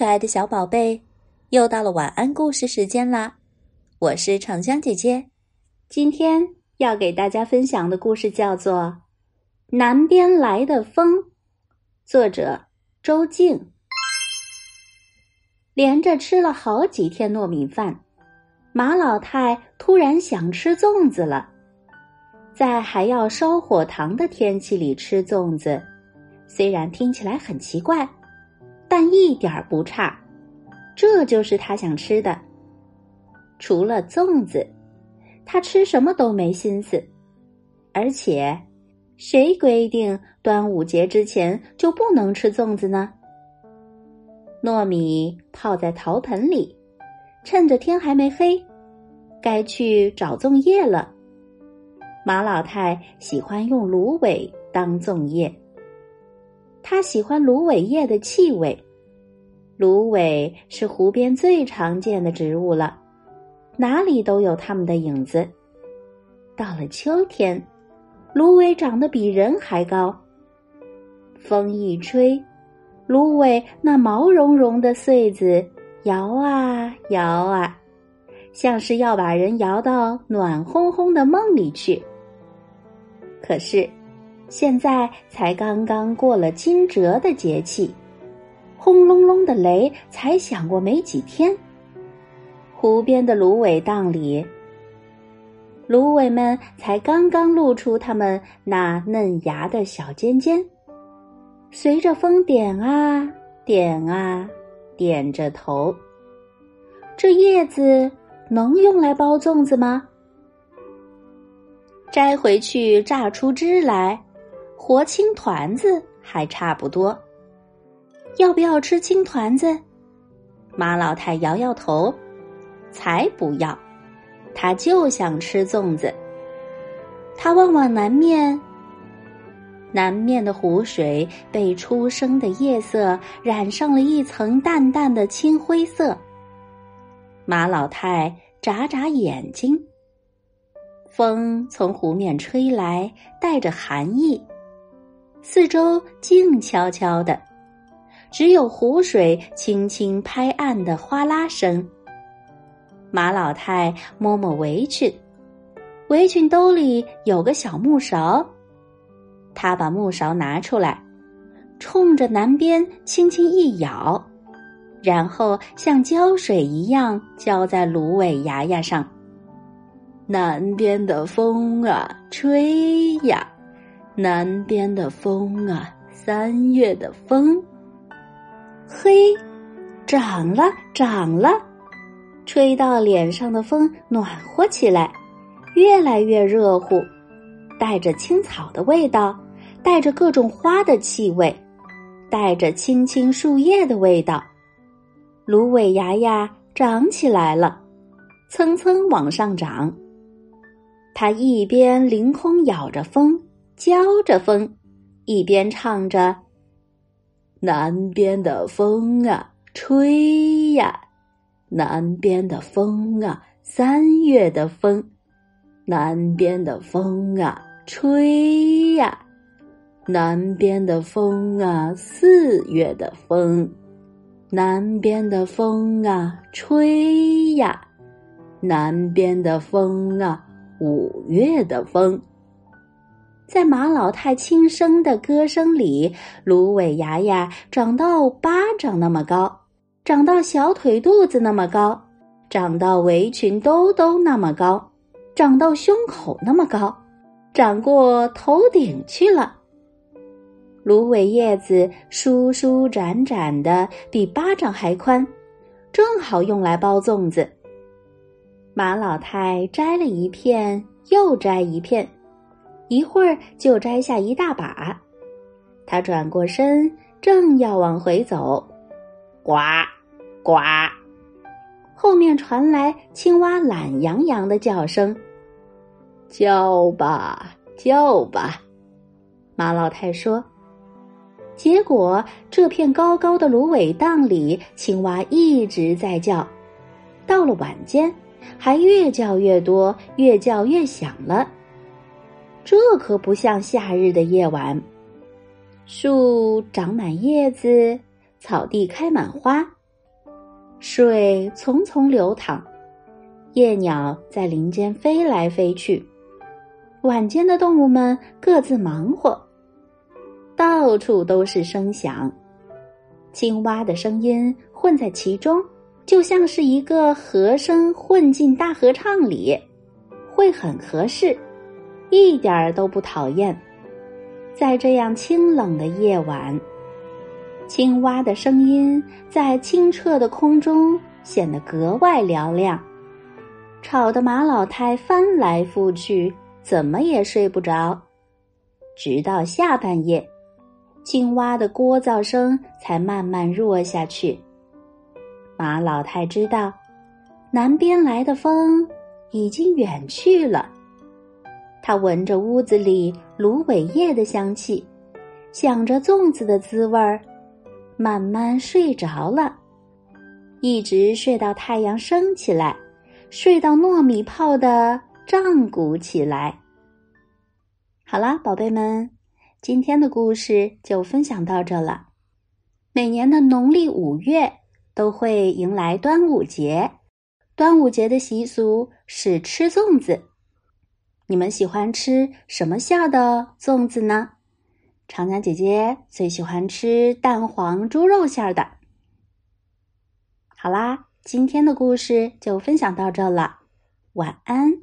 可爱的小宝贝，又到了晚安故事时间啦！我是长江姐姐，今天要给大家分享的故事叫做《南边来的风》，作者周静。连着吃了好几天糯米饭，马老太突然想吃粽子了。在还要烧火糖的天气里吃粽子，虽然听起来很奇怪。但一点儿不差，这就是他想吃的。除了粽子，他吃什么都没心思。而且，谁规定端午节之前就不能吃粽子呢？糯米泡在陶盆里，趁着天还没黑，该去找粽叶了。马老太喜欢用芦苇当粽叶。他喜欢芦苇叶的气味，芦苇是湖边最常见的植物了，哪里都有它们的影子。到了秋天，芦苇长得比人还高，风一吹，芦苇那毛茸茸的穗子摇啊摇啊，像是要把人摇到暖烘烘的梦里去。可是。现在才刚刚过了惊蛰的节气，轰隆隆的雷才响过没几天。湖边的芦苇荡里，芦苇们才刚刚露出它们那嫩芽的小尖尖，随着风点啊点啊，点着头。这叶子能用来包粽子吗？摘回去榨出汁来。和青团子还差不多，要不要吃青团子？马老太摇摇头，才不要，他就想吃粽子。他望望南面，南面的湖水被初升的夜色染上了一层淡淡的青灰色。马老太眨眨眼睛，风从湖面吹来，带着寒意。四周静悄悄的，只有湖水轻轻拍岸的哗啦声。马老太摸摸围裙，围裙兜里有个小木勺，她把木勺拿出来，冲着南边轻轻一舀，然后像浇水一样浇在芦苇芽芽上。南边的风啊，吹呀！南边的风啊，三月的风，嘿，长了，长了，吹到脸上的风暖和起来，越来越热乎，带着青草的味道，带着各种花的气味，带着青青树叶的味道，芦苇芽芽长起来了，蹭蹭往上长。它一边凌空咬着风。浇着风，一边唱着：“南边的风啊，吹呀，南边的风啊，三月的风，南边的风啊，吹呀，南边的风啊，四月的风，南边的风啊，吹呀，南边的风啊，五月的风。”在马老太轻声的歌声里，芦苇芽芽长到巴掌那么高，长到小腿肚子那么高，长到围裙兜兜那么高，长到胸口那么高，长过头顶去了。芦苇叶子舒舒展展的，比巴掌还宽，正好用来包粽子。马老太摘了一片，又摘一片。一会儿就摘下一大把，他转过身，正要往回走，呱，呱，后面传来青蛙懒洋洋的叫声：“叫吧，叫吧。”马老太说。结果这片高高的芦苇荡里，青蛙一直在叫，到了晚间，还越叫越多，越叫越响了。这可不像夏日的夜晚，树长满叶子，草地开满花，水淙淙流淌，夜鸟在林间飞来飞去，晚间的动物们各自忙活，到处都是声响，青蛙的声音混在其中，就像是一个和声混进大合唱里，会很合适，一点儿都不讨厌。在这样清冷的夜晚。青蛙的声音在清澈的空中显得格外嘹亮，吵得马老太翻来覆去，怎么也睡不着。直到下半夜，青蛙的聒噪声才慢慢弱下去。马老太知道，南边来的风已经远去了。他闻着屋子里芦苇叶的香气，想着粽子的滋味儿。慢慢睡着了，一直睡到太阳升起来，睡到糯米泡的胀鼓起来。好啦，宝贝们，今天的故事就分享到这了。每年的农历五月都会迎来端午节，端午节的习俗是吃粽子。你们喜欢吃什么馅的粽子呢？长江姐姐最喜欢吃蛋黄猪肉馅的。好啦，今天的故事就分享到这了，晚安。